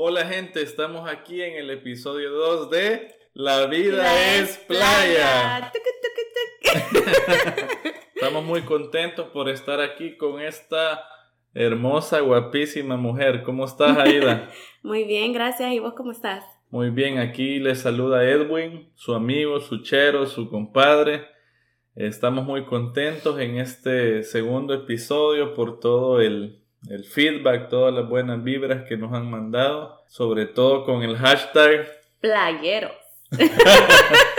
Hola gente, estamos aquí en el episodio 2 de La vida, es playa. estamos muy contentos por estar aquí con esta hermosa, guapísima mujer. ¿Cómo estás, Aida? muy bien, gracias. ¿Y vos cómo estás? Muy bien, aquí les saluda Edwin, su amigo, su chero, su compadre. Estamos muy contentos en este segundo episodio por todo el, el feedback, todas las buenas vibras que nos han mandado, sobre todo con el hashtag playeros.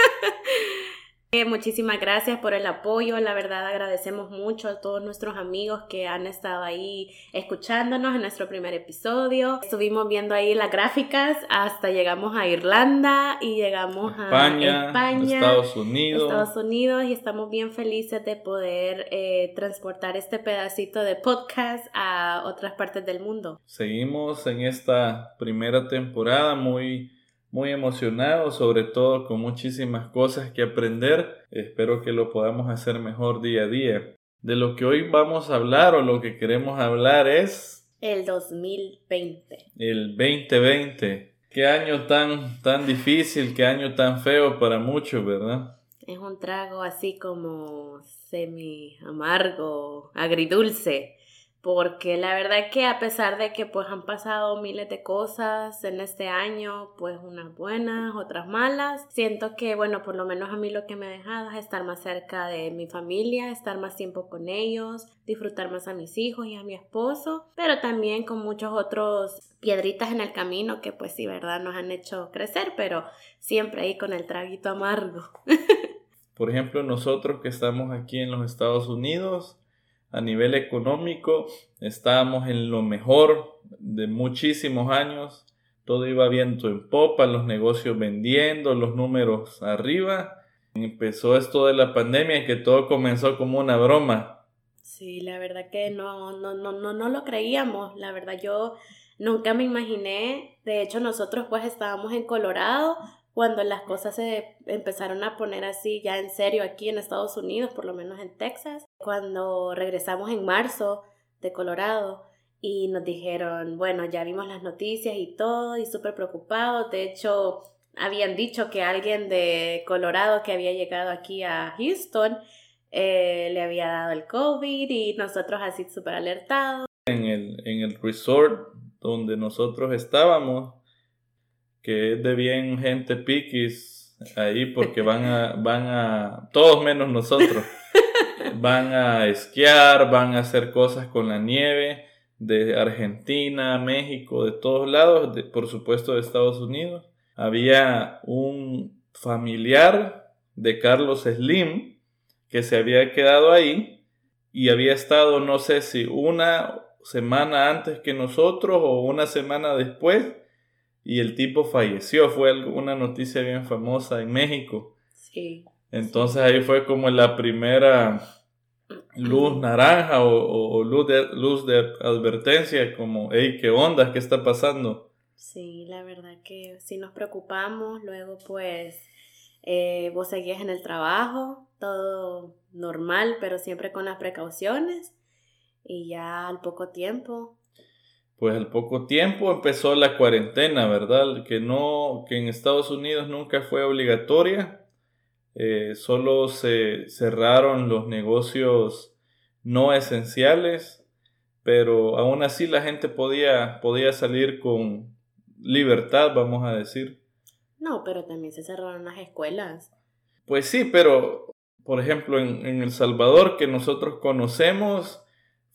Eh, muchísimas gracias por el apoyo, la verdad agradecemos mucho a todos nuestros amigos que han estado ahí escuchándonos en nuestro primer episodio. Estuvimos viendo ahí las gráficas hasta llegamos a Irlanda y llegamos a España, Estados Unidos. Estados Unidos y estamos bien felices de poder eh, transportar este pedacito de podcast a otras partes del mundo. Seguimos en esta primera temporada muy muy emocionado, sobre todo con muchísimas cosas que aprender. Espero que lo podamos hacer mejor día a día. De lo que hoy vamos a hablar o lo que queremos hablar es... El 2020. El 2020. Qué año tan, tan difícil, qué año tan feo para muchos, ¿verdad? Es un trago así como semi amargo, agridulce porque la verdad que a pesar de que pues han pasado miles de cosas en este año, pues unas buenas, otras malas, siento que bueno, por lo menos a mí lo que me ha dejado es estar más cerca de mi familia, estar más tiempo con ellos, disfrutar más a mis hijos y a mi esposo, pero también con muchos otros piedritas en el camino que pues sí, verdad, nos han hecho crecer, pero siempre ahí con el traguito amargo. por ejemplo, nosotros que estamos aquí en los Estados Unidos, a nivel económico estábamos en lo mejor de muchísimos años. Todo iba viento en popa, los negocios vendiendo, los números arriba. Empezó esto de la pandemia que todo comenzó como una broma. Sí, la verdad que no, no, no, no, no lo creíamos. La verdad yo nunca me imaginé. De hecho, nosotros pues estábamos en Colorado cuando las cosas se empezaron a poner así ya en serio aquí en Estados Unidos, por lo menos en Texas, cuando regresamos en marzo de Colorado y nos dijeron, bueno, ya vimos las noticias y todo y súper preocupados, de hecho habían dicho que alguien de Colorado que había llegado aquí a Houston eh, le había dado el COVID y nosotros así súper alertados. En el, en el resort donde nosotros estábamos, que es de bien gente piquis ahí porque van a, van a, todos menos nosotros, van a esquiar, van a hacer cosas con la nieve de Argentina, México, de todos lados, de, por supuesto de Estados Unidos. Había un familiar de Carlos Slim que se había quedado ahí y había estado, no sé si una semana antes que nosotros o una semana después y el tipo falleció. Fue una noticia bien famosa en México. Sí. Entonces ahí fue como la primera luz naranja o, luz, de, luz de advertencia, como, hey, ¿qué onda? ¿Qué está pasando? Sí, la verdad que sí nos preocupamos. Luego, pues, eh, vos seguías en el trabajo, todo normal, pero siempre con las precauciones. Y ya al poco tiempo pues al poco tiempo empezó la cuarentena, ¿verdad? Que no, que en Estados Unidos nunca fue obligatoria. Eh, solo se cerraron los negocios no esenciales, pero aún así la gente podía, podía salir con libertad, vamos a decir. No, pero también se cerraron las escuelas. Pues sí, pero por ejemplo en, en El Salvador que nosotros conocemos,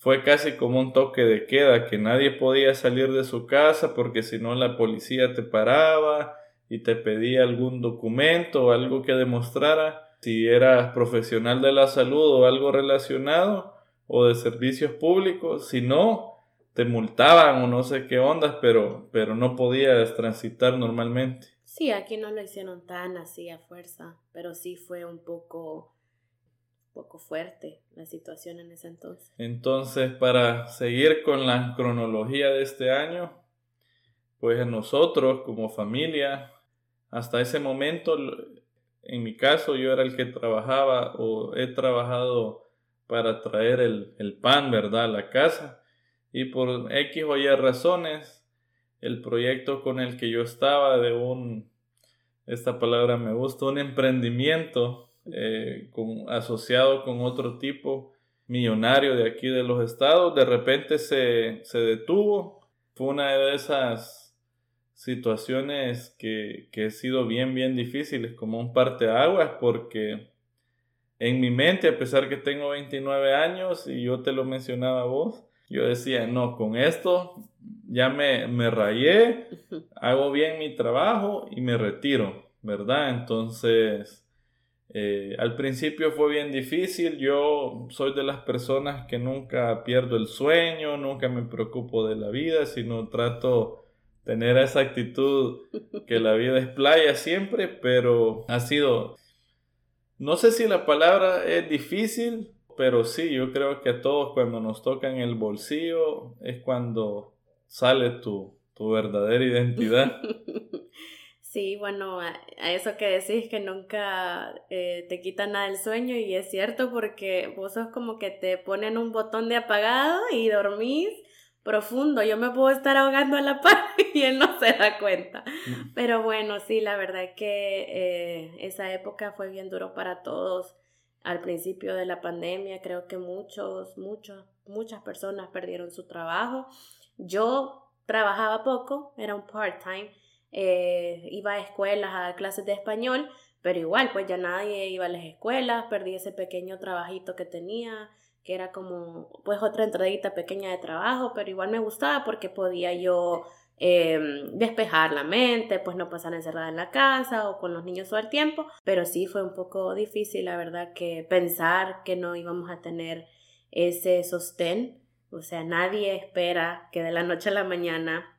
fue casi como un toque de queda, que nadie podía salir de su casa porque si no la policía te paraba y te pedía algún documento o algo que demostrara si eras profesional de la salud o algo relacionado o de servicios públicos, si no, te multaban o no sé qué ondas, pero, pero no podías transitar normalmente. Sí, aquí no lo hicieron tan así a fuerza, pero sí fue un poco poco fuerte la situación en ese entonces. Entonces, para seguir con la cronología de este año, pues nosotros como familia, hasta ese momento, en mi caso, yo era el que trabajaba o he trabajado para traer el, pan, ¿verdad?, a la casa. Y por X o Y razones, el proyecto con el que yo estaba de un, esta palabra me gusta, un emprendimiento eh, con, asociado con otro tipo millonario de aquí de los estados, de repente se, se detuvo. Fue una de esas situaciones que, que ha sido bien, bien difíciles, como un parteaguas, porque en mi mente, a pesar que tengo 29 años y yo te lo mencionaba a vos, yo decía, no, con esto ya me, me rayé, hago bien mi trabajo y me retiro, ¿verdad? Entonces, eh, al principio fue bien difícil, yo soy de las personas que nunca pierdo el sueño, nunca me preocupo de la vida, sino trato tener esa actitud que la vida es playa siempre, pero ha sido, no sé si la palabra es difícil, pero sí, yo creo que a todos cuando nos tocan el bolsillo es cuando sale tu, tu verdadera identidad. Sí, bueno, a, eso que decís que nunca eh, te quita nada el sueño y es cierto porque vos sos como que te ponen un botón de apagado y dormís profundo. Yo me puedo estar ahogando a la par y él no se da cuenta. Mm. Pero bueno, sí, la verdad es que eh, esa época fue bien duro para todos. Al principio de la pandemia creo que muchos, muchos, muchas personas perdieron su trabajo. Yo trabajaba poco, era un part-time eh, iba a escuelas, a clases de español, pero igual, pues ya nadie iba a las escuelas, perdí ese pequeño trabajito que tenía, que era como, pues otra entradita pequeña de trabajo, pero igual me gustaba porque podía yo em, despejar la mente, pues no pasar encerrada en la casa o con los niños todo el tiempo, pero sí fue un poco difícil, la verdad, que pensar que no íbamos a tener ese sostén, o sea, nadie espera que de la noche a la mañana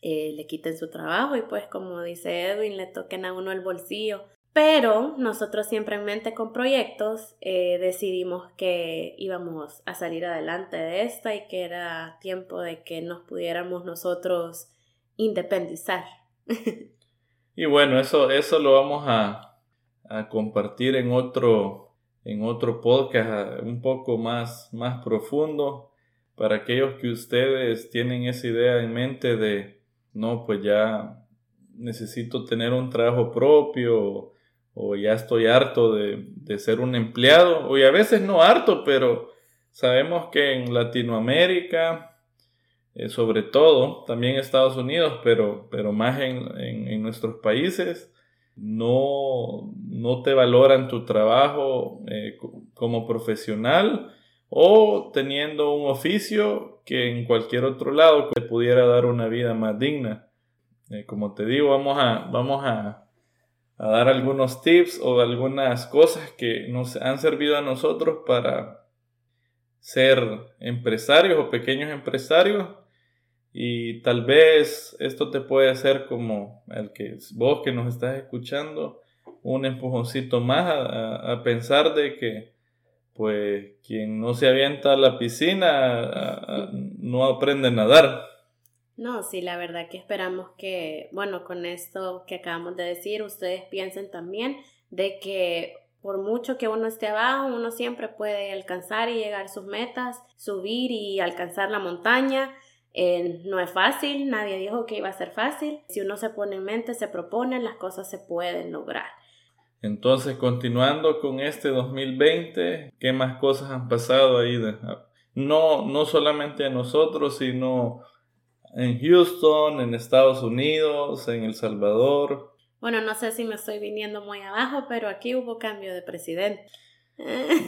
eh, le quiten su trabajo y pues como dice Edwin, le toquen a uno el bolsillo. Pero nosotros siempre en mente con proyectos eh, decidimos que íbamos a salir adelante de esta y que era tiempo de que nos pudiéramos nosotros independizar. y bueno, eso, eso lo vamos a, a compartir en otro, en otro podcast un poco más, más profundo para aquellos que ustedes tienen esa idea en mente de no, pues ya necesito tener un trabajo propio o, ya estoy harto de, ser un empleado, o a veces no harto, pero sabemos que en Latinoamérica, eh, sobre todo, también Estados Unidos, pero, pero más en, nuestros países, no, no, te valoran tu trabajo eh, como profesional o teniendo un oficio que en cualquier otro lado te pudiera dar una vida más digna. Eh, como te digo, vamos a, vamos a, dar algunos tips o algunas cosas que nos han servido a nosotros para ser empresarios o pequeños empresarios y tal vez esto te puede hacer como el que vos que nos estás escuchando un empujoncito más a pensar de que pues quien no se avienta a la piscina no aprende a nadar. No, sí, la verdad que esperamos que, bueno, con esto que acabamos de decir, ustedes piensen también de que por mucho que uno esté abajo, uno siempre puede alcanzar y llegar sus metas, subir y alcanzar la montaña. Eh, no es fácil, nadie dijo que iba a ser fácil. Si uno se pone en mente, se propone, las cosas se pueden lograr. Entonces, continuando con este 2020, ¿qué más cosas han pasado ahí? no, no solamente a nosotros, sino en Houston, en Estados Unidos, en El Salvador. Bueno, no sé si me estoy viniendo muy abajo, pero aquí hubo cambio de presidente.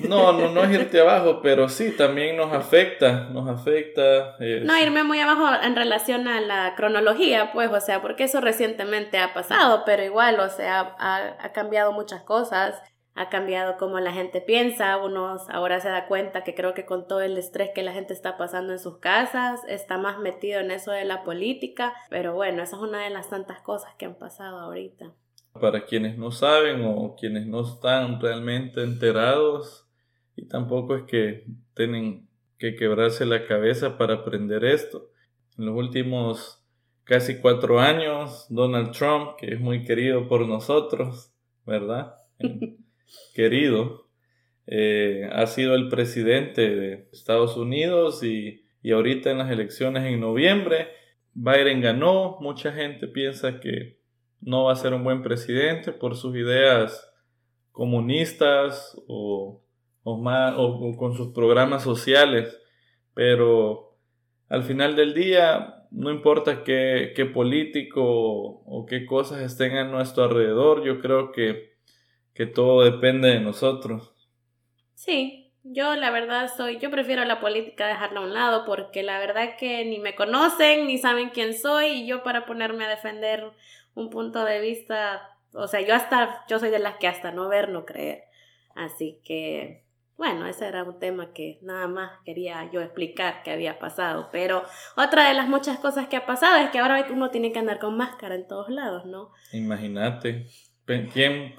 No, no, no es irte abajo, pero sí, también nos afecta, nos afecta. No, irme muy abajo en relación a la cronología, pues, o sea, porque eso recientemente ha pasado, pero igual, o sea, ha, ha cambiado muchas cosas, ha cambiado cómo la gente piensa, uno ahora se da cuenta que creo que con todo el estrés que la gente está pasando en sus casas, está más metido en eso de la política, pero bueno, esa es una de las tantas cosas que han pasado ahorita. Para quienes no saben o quienes no están realmente enterados, y tampoco es que tienen que quebrarse la cabeza para aprender esto. En los últimos casi cuatro años, Donald Trump, que es muy querido por nosotros, ¿verdad? querido, eh, ha sido el presidente de Estados Unidos y, y ahorita en las elecciones en noviembre Biden ganó, mucha gente piensa que no va a ser un buen presidente por sus ideas comunistas o, más, o con sus programas sociales, pero al final del día no importa qué, qué político o qué cosas estén a nuestro alrededor, yo creo que, que todo depende de nosotros. Sí, yo la verdad soy, yo prefiero la política dejarla a un lado porque la verdad que ni me conocen ni saben quién soy y yo para ponerme a defender un punto de vista, o sea, yo hasta, yo soy de las que hasta no ver, no creer. Así que bueno, ese era un tema que nada más quería yo explicar que había pasado. Pero otra de las muchas cosas que ha pasado es que ahora uno tiene que andar con máscara en todos lados, ¿no? Imagínate, ¿quién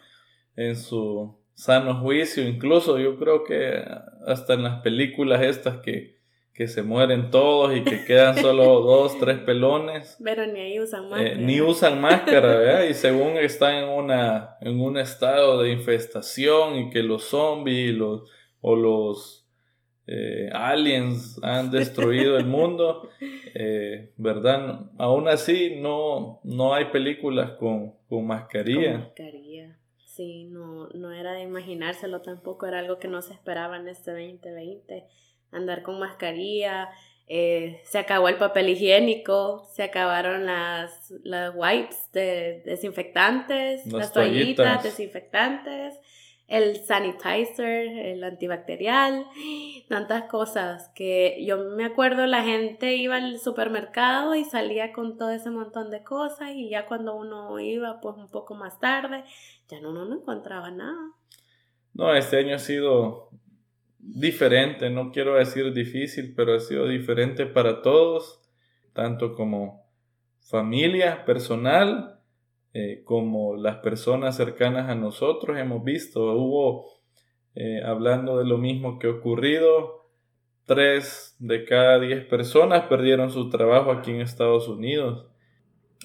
en su sano juicio, incluso yo creo que hasta en las películas estas que, que se mueren todos y que quedan solo dos, tres pelones. Pero ni ahí usan eh, máscara. ni usan máscara, ¿verdad? Y según están en, una, en un estado de infestación y que los zombies los o los eh, aliens han destruido el mundo, eh, ¿verdad? Aún así no, no hay películas con, con mascarilla. Con mascarilla. Sí, no, no era de imaginárselo tampoco, era algo que no se esperaba en este 2020, andar con mascarilla, eh, se acabó el papel higiénico, se acabaron las, las wipes de desinfectantes, las, toallitas desinfectantes, el sanitizer, el antibacterial, tantas cosas que yo me acuerdo la gente iba al supermercado y salía con todo ese montón de cosas y ya cuando uno iba pues un poco más tarde ya no, no, encontraba nada. No, este año ha sido diferente, no quiero decir difícil, pero ha sido diferente para todos, tanto como familia, personal, eh, como las personas cercanas a nosotros hemos visto. Hubo, eh, hablando de lo mismo que ha ocurrido, tres de cada diez personas perdieron su trabajo aquí en Estados Unidos.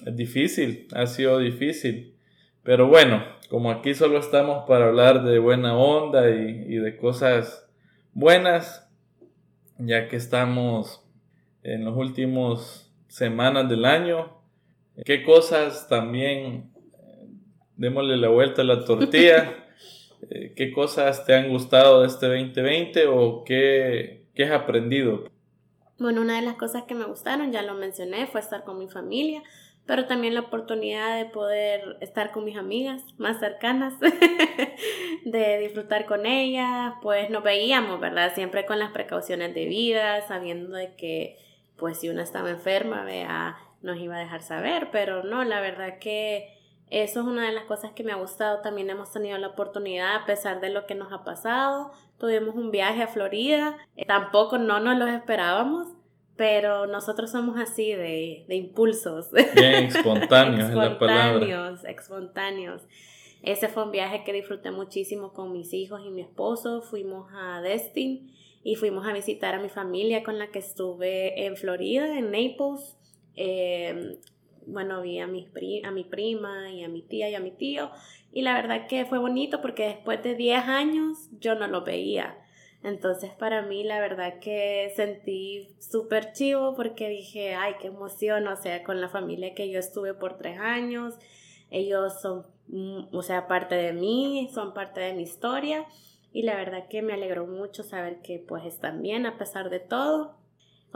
Difícil, ha sido difícil. Pero bueno, como aquí solo estamos para hablar de buena onda y de cosas buenas, ya que estamos en los últimos semanas del año, ¿Qué cosas también, démosle la vuelta a la tortilla, eh, qué cosas te han gustado de este 2020 o qué, qué has aprendido? Bueno, una de las cosas que me gustaron, ya lo mencioné, fue estar con mi familia, pero también la oportunidad de poder estar con mis amigas más cercanas, de disfrutar con ellas, pues nos veíamos, ¿verdad? Siempre con las precauciones debidas, sabiendo de que, pues si una estaba enferma, vea nos iba a dejar saber, pero no, la verdad que eso es una de las cosas que me ha gustado. También hemos tenido la oportunidad, a pesar de lo que nos ha pasado, tuvimos un viaje a Florida, eh, tampoco no nos lo esperábamos, pero nosotros somos así de, de impulsos. Bien, espontáneos, la palabra. Espontáneos. Ese fue un viaje que disfruté muchísimo con mis hijos y mi esposo. Fuimos a Destin y fuimos a visitar a mi familia con la que estuve en Florida, en Naples. Eh, bueno, vi a, mis a mi prima y a mi tía y a mi tío. Y la verdad que fue bonito porque después de 10 años yo no lo veía. Entonces para mí la verdad que sentí súper chivo porque dije, ay, qué emoción, o sea, con la familia que yo estuve por tres años, ellos son, mm, o sea, parte de mí, son parte de mi historia y la verdad que me alegró mucho saber que pues están bien a pesar de todo.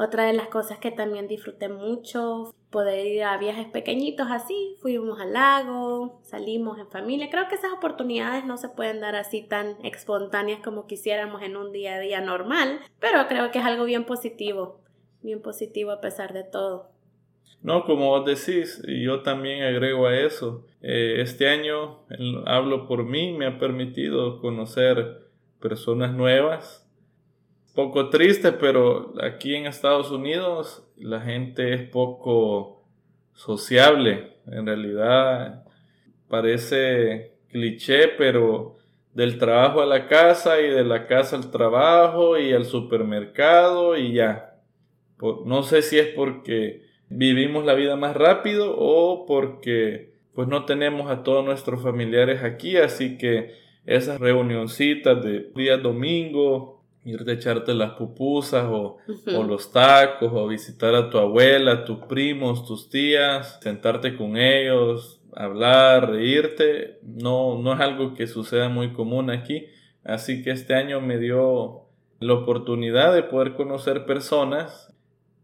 Otra de las cosas que también disfruté mucho, poder ir a viajes pequeñitos así, fuimos al lago, salimos en familia. Creo que esas oportunidades no se pueden dar así tan espontáneas como quisiéramos en un día a día normal, pero creo que es algo bien positivo, bien positivo a pesar de todo. No, como vos decís, y yo también agrego a eso, eh, este año, hablo por mí, me ha permitido conocer personas nuevas, poco triste, pero aquí en Estados Unidos la gente es poco sociable. En realidad parece cliché, pero del trabajo a la casa y de la casa al trabajo y al supermercado y ya. No sé si es porque vivimos la vida más rápido o porque pues no tenemos a todos nuestros familiares aquí, así que esas reunioncitas de día domingo irte a echarte las pupusas o, o, los tacos o visitar a tu abuela, tus primos, tus tías, sentarte con ellos, hablar, reírte, no, no es algo que suceda muy común aquí. Así que este año me dio la oportunidad de poder conocer personas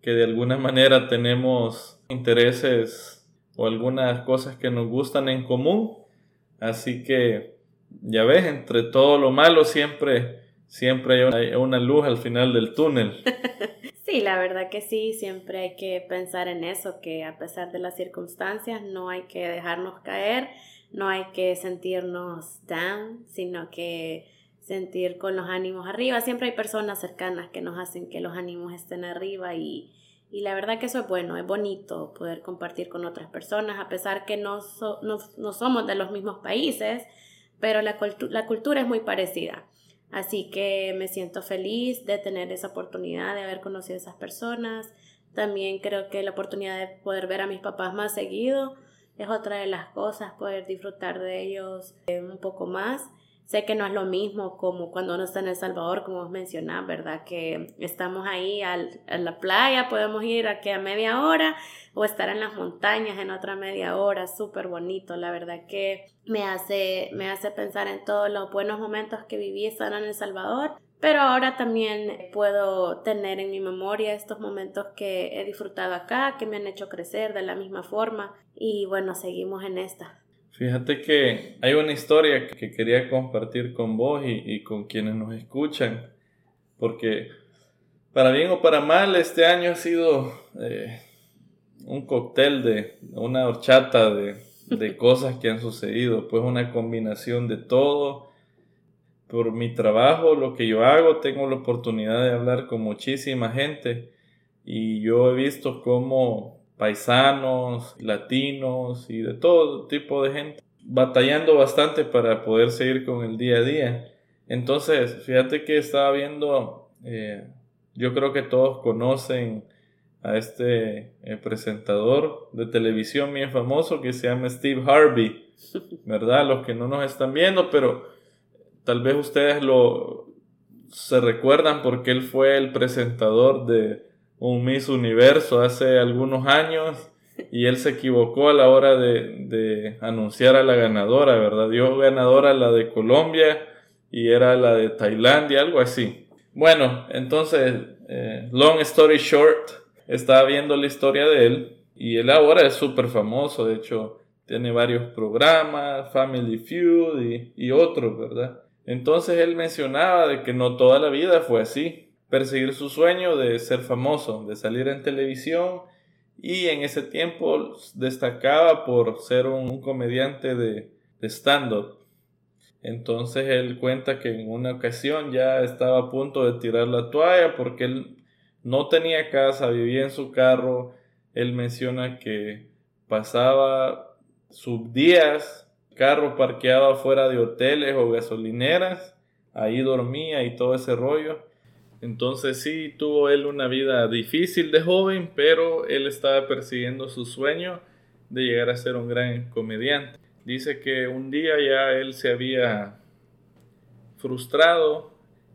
que de alguna manera tenemos intereses o algunas cosas que nos gustan en común. Así que, ya ves, entre todo lo malo siempre siempre hay una luz al final del túnel. Sí, la verdad que sí, siempre hay que pensar en eso, que a pesar de las circunstancias no hay que dejarnos caer, no hay que sentirnos down, sino que sentir con los ánimos arriba. Siempre hay personas cercanas que nos hacen que los ánimos estén arriba y, y la verdad que eso es bueno, es bonito poder compartir con otras personas, a pesar que no, no, somos de los mismos países, pero la, la cultura es muy parecida. Así que me siento feliz de tener esa oportunidad de haber conocido a esas personas. También creo que la oportunidad de poder ver a mis papás más seguido es otra de las cosas, poder disfrutar de ellos eh, un poco más. Sé que no es lo mismo como cuando uno está en El Salvador, como vos mencionás, ¿verdad? Que estamos ahí al, a la playa, podemos ir aquí a media hora o estar en las montañas en otra media hora, súper bonito, la verdad que me hace, me hace pensar en todos los buenos momentos que viví estando en El Salvador, pero ahora también puedo tener en mi memoria estos momentos que he disfrutado acá, que me han hecho crecer de la misma forma y bueno, seguimos en esta. Fíjate que hay una historia que quería compartir con vos y, con quienes nos escuchan, porque para bien o para mal este año ha sido eh, un cóctel de una horchata de, de cosas que han sucedido, pues una combinación de todo. Por mi trabajo, lo que yo hago, tengo la oportunidad de hablar con muchísima gente y yo he visto cómo paisanos, latinos y de todo tipo de gente, batallando bastante para poder seguir con el día a día. Entonces, fíjate que estaba viendo, eh, yo creo que todos conocen a este eh, presentador de televisión bien famoso que se llama Steve Harvey, ¿verdad? Los que no nos están viendo, pero tal vez ustedes lo se recuerdan porque él fue el presentador de un Miss Universo hace algunos años y él se equivocó a la hora de, anunciar a la ganadora, ¿verdad? Dio ganadora la de Colombia y era la de Tailandia, algo así. Bueno, entonces, eh, long story short, estaba viendo la historia de él y él ahora es súper famoso, de hecho, tiene varios programas, Family Feud y, y otros, ¿verdad? Entonces él mencionaba de que no toda la vida fue así, perseguir su sueño de ser famoso, de salir en televisión y en ese tiempo destacaba por ser un, comediante de, de stand-up. Entonces él cuenta que en una ocasión ya estaba a punto de tirar la toalla porque él no tenía casa, vivía en su carro. Él menciona que pasaba sus días, carro parqueado fuera de hoteles o gasolineras, ahí dormía y todo ese rollo. Entonces sí tuvo él una vida difícil de joven, pero él estaba persiguiendo su sueño de llegar a ser un gran comediante. Dice que un día ya él se había frustrado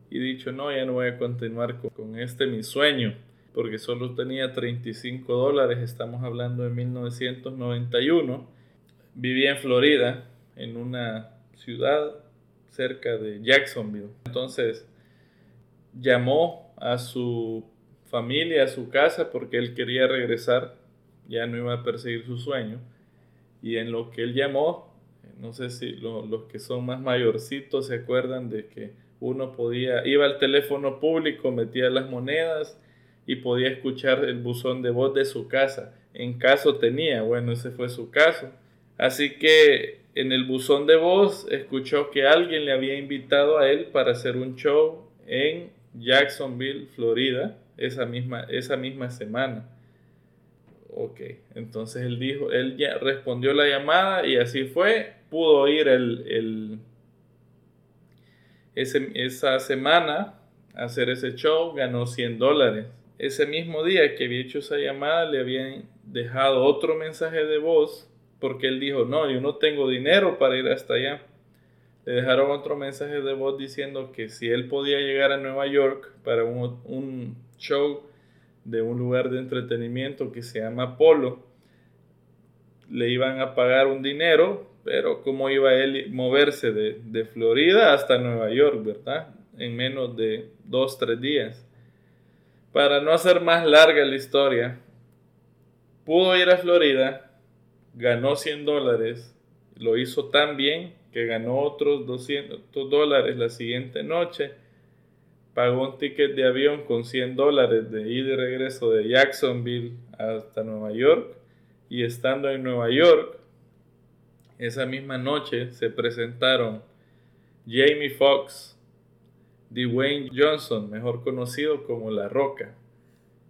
y dicho, no, ya no voy a continuar con, este mi sueño, porque solo tenía 35 dólares, estamos hablando de 1991. Vivía en Florida, en una ciudad cerca de Jacksonville. Entonces, llamó a su familia, a su casa, porque él quería regresar, ya no iba a perseguir su sueño. Y en lo que él llamó, no sé si los que son más mayorcitos se acuerdan de que uno podía, iba al teléfono público, metía las monedas y podía escuchar el buzón de voz de su casa. En caso tenía, bueno, ese fue su caso. Así que en el buzón de voz escuchó que alguien le había invitado a él para hacer un show en Jacksonville, Florida, esa misma, esa misma semana. Ok, entonces él dijo, él respondió la llamada y así fue, pudo ir el, esa semana a hacer ese show, ganó 100 dólares. Ese mismo día que había hecho esa llamada le habían dejado otro mensaje de voz porque él dijo, no, yo no tengo dinero para ir hasta allá. Le dejaron otro mensaje de voz diciendo que si él podía llegar a Nueva York para un, un show de un lugar de entretenimiento que se llama Polo, le iban a pagar un dinero, pero cómo iba él moverse de, de Florida hasta Nueva York, ¿verdad? En menos de dos, tres días. Para no hacer más larga la historia, pudo ir a Florida, ganó 100 dólares, lo hizo tan bien que ganó otros 200 dólares la siguiente noche, pagó un ticket de avión con 100 dólares de ida y regreso de Jacksonville hasta Nueva York y estando en Nueva York, esa misma noche se presentaron Jamie Foxx, Dwayne Johnson, mejor conocido como La Roca,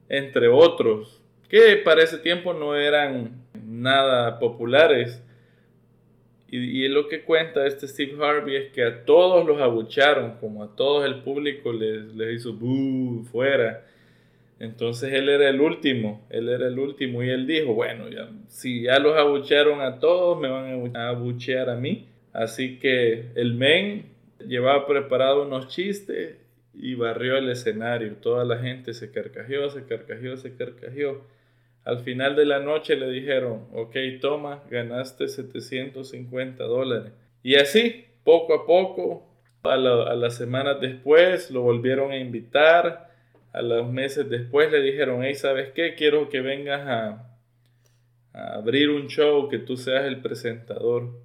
entre otros, que para ese tiempo no eran nada populares. Y, lo que cuenta este Steve Harvey es que a todos los abucharon, como a todo el público les, les hizo ¡buh! fuera. Entonces él era el último, él era el último y él dijo, bueno, ya, si ya los abuchearon a todos, me van a abuchear a mí. Así que el men llevaba preparado unos chistes y barrió el escenario. Toda la gente se carcajeó, se carcajeó, se carcajeó. Al final de la noche le dijeron, ok, toma, ganaste 750 dólares. Y así, poco a poco, a, las semanas después lo volvieron a invitar. A los meses después le dijeron, hey, ¿sabes qué? Quiero que vengas a, a abrir un show, que tú seas el presentador.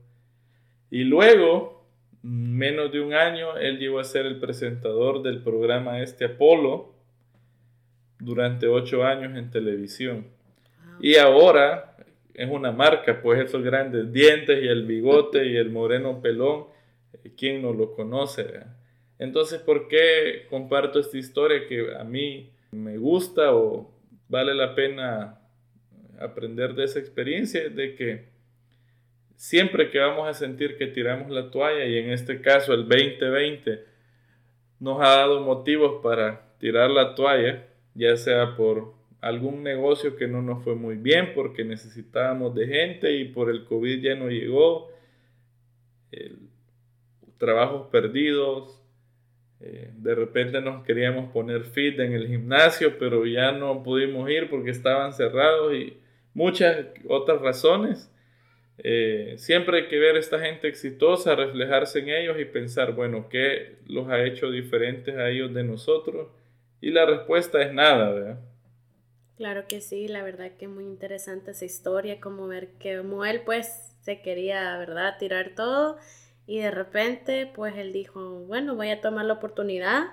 Y luego, menos de un año, él llegó a ser el presentador del programa este Apolo durante ocho años en televisión. Y ahora es una marca, pues esos grandes dientes y el bigote y el moreno pelón, ¿quién no lo conoce? Entonces, ¿por qué comparto esta historia que a mí me gusta o vale la pena aprender de esa experiencia? De que siempre que vamos a sentir que tiramos la toalla, y en este caso el 2020 nos ha dado motivos para tirar la toalla, ya sea por algún negocio que no nos fue muy bien porque necesitábamos de gente y por el COVID ya no llegó, trabajos perdidos, eh, de repente nos queríamos poner fit en el gimnasio, pero ya no pudimos ir porque estaban cerrados y muchas otras razones. Eh, siempre hay que ver a esta gente exitosa, reflejarse en ellos y pensar, bueno, ¿qué los ha hecho diferentes a ellos de nosotros? Y la respuesta es nada, ¿verdad? Claro que sí, la verdad que muy interesante esa historia, como ver que como él pues se quería, ¿verdad?, tirar todo y de repente pues él dijo, bueno, voy a tomar la oportunidad,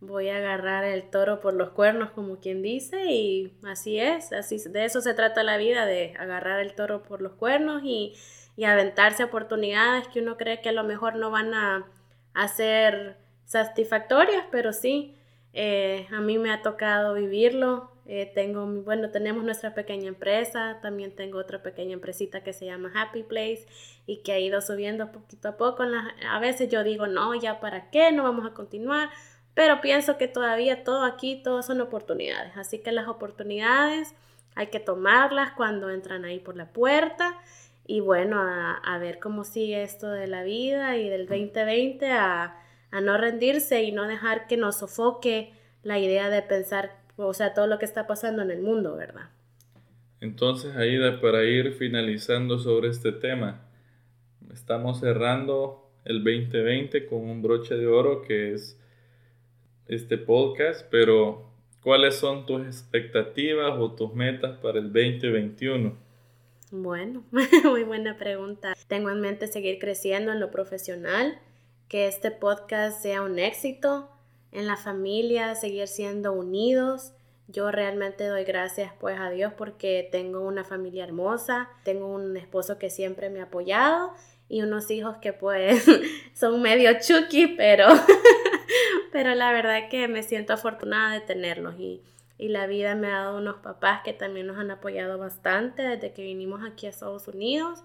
voy a agarrar el toro por los cuernos, como quien dice, y así es, así de eso se trata la vida, de agarrar el toro por los cuernos y, y aventarse oportunidades que uno cree que a lo mejor no van a, a ser satisfactorias, pero sí, eh, a mí me ha tocado vivirlo, eh, tengo, bueno, tenemos nuestra pequeña empresa, también tengo otra pequeña empresita que se llama Happy Place y que ha ido subiendo poquito a poco. a veces yo digo, no, ya para qué, no vamos a continuar, pero pienso que todavía todo aquí, todo son oportunidades. Así que las oportunidades hay que tomarlas cuando entran ahí por la puerta y bueno, a, ver cómo sigue esto de la vida y del 2020 a, a no rendirse y no dejar que nos sofoque la idea de pensar o sea, todo lo que está pasando en el mundo, ¿verdad? Entonces, Aida, para ir finalizando sobre este tema, estamos cerrando el 2020 con un broche de oro que es este podcast, pero ¿cuáles son tus expectativas o tus metas para el 2021? Bueno, muy buena pregunta. Tengo en mente seguir creciendo en lo profesional, que este podcast sea un éxito, en la familia, seguir siendo unidos. Yo realmente doy gracias pues a Dios porque tengo una familia hermosa, tengo un esposo que siempre me ha apoyado y unos hijos que pues son medio chucky, pero, pero la verdad que me siento afortunada de tenerlos y, y la vida me ha dado unos papás que también nos han apoyado bastante desde que vinimos aquí a Estados Unidos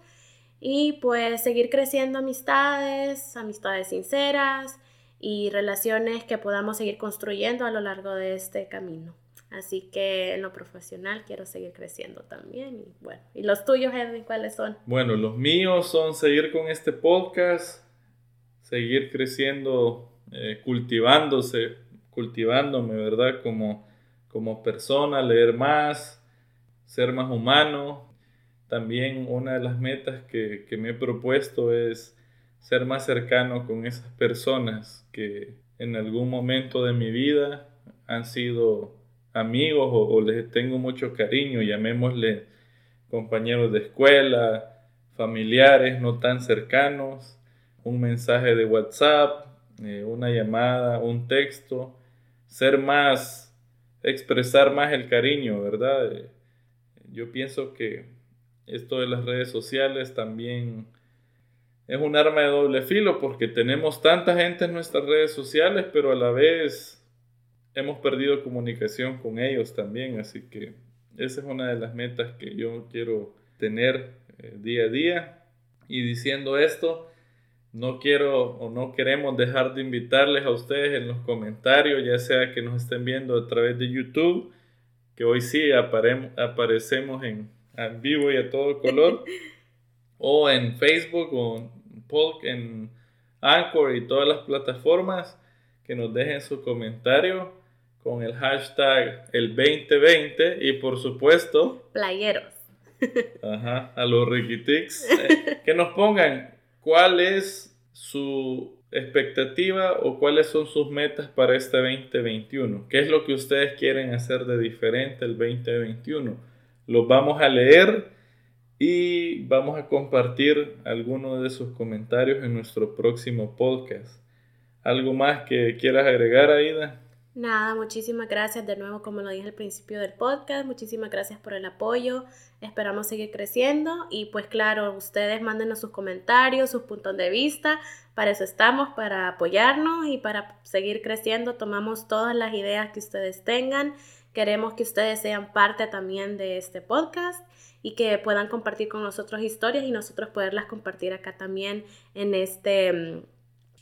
y pues seguir creciendo amistades, amistades sinceras, y relaciones que podamos seguir construyendo a lo largo de este camino. Así que en lo profesional quiero seguir creciendo también. Y bueno, ¿y los tuyos, Edwin, cuáles son? Bueno, los míos son seguir con este podcast, seguir creciendo, eh, cultivándose, cultivándome, ¿verdad? Como, como persona, leer más, ser más humano. También una de las metas que, que me he propuesto es ser más cercano con esas personas que en algún momento de mi vida han sido amigos o, les tengo mucho cariño, llamémosle compañeros de escuela, familiares no tan cercanos, un mensaje de WhatsApp, eh, una llamada, un texto, ser más, expresar más el cariño, ¿verdad? Eh, yo pienso que esto de las redes sociales también es un arma de doble filo porque tenemos tanta gente en nuestras redes sociales, pero a la vez hemos perdido comunicación con ellos también, así que esa es una de las metas que yo quiero tener eh, día a día. Y diciendo esto, no quiero o no queremos dejar de invitarles a ustedes en los comentarios, ya sea que nos estén viendo a través de YouTube, que hoy sí aparecemos en, en, vivo y a todo color, o en Facebook o en, en Anchor y todas las plataformas, que nos dejen su comentario con el hashtag el 2020 y por supuesto... Playeros. Ajá, a los Rikitix. Eh, que nos pongan cuál es su expectativa o cuáles son sus metas para este 2021. ¿Qué es lo que ustedes quieren hacer de diferente el 2021? Los vamos a leer y vamos a compartir algunos de sus comentarios en nuestro próximo podcast. ¿Algo más que quieras agregar, Aida? Nada, muchísimas gracias de nuevo, como lo dije al principio del podcast, muchísimas gracias por el apoyo, esperamos seguir creciendo y pues claro, ustedes mándenos sus comentarios, sus puntos de vista, para eso estamos, para apoyarnos y para seguir creciendo, tomamos todas las ideas que ustedes tengan, queremos que ustedes sean parte también de este podcast y que puedan compartir con nosotros historias y nosotros poderlas compartir acá también en este mm,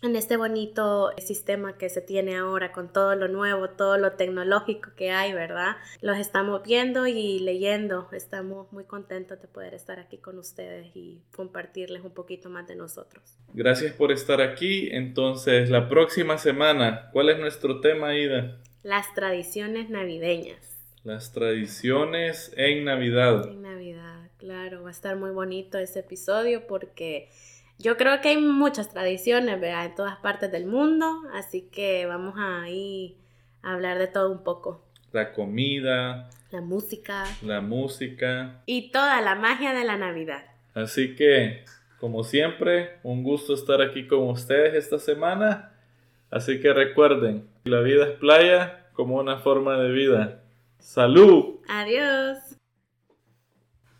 en este bonito sistema que se tiene ahora con todo lo nuevo, todo lo tecnológico que hay, ¿verdad? Los estamos viendo y leyendo. Estamos muy contentos de poder estar aquí con ustedes y compartirles un poquito más de nosotros. Gracias por estar aquí. Entonces, la próxima semana, ¿cuál es nuestro tema, Ida? Las tradiciones navideñas. Las tradiciones en Navidad. En Navidad, claro. Va a estar muy bonito ese episodio porque yo creo que hay muchas tradiciones, ¿verdad? En todas partes del mundo, así que vamos a ir a hablar de todo un poco. La comida. La música. La música. Y toda la magia de la Navidad. Así que, como siempre, un gusto estar aquí con ustedes esta semana. Así que recuerden, la vida es playa como una forma de vida. ¡Salud! Adiós.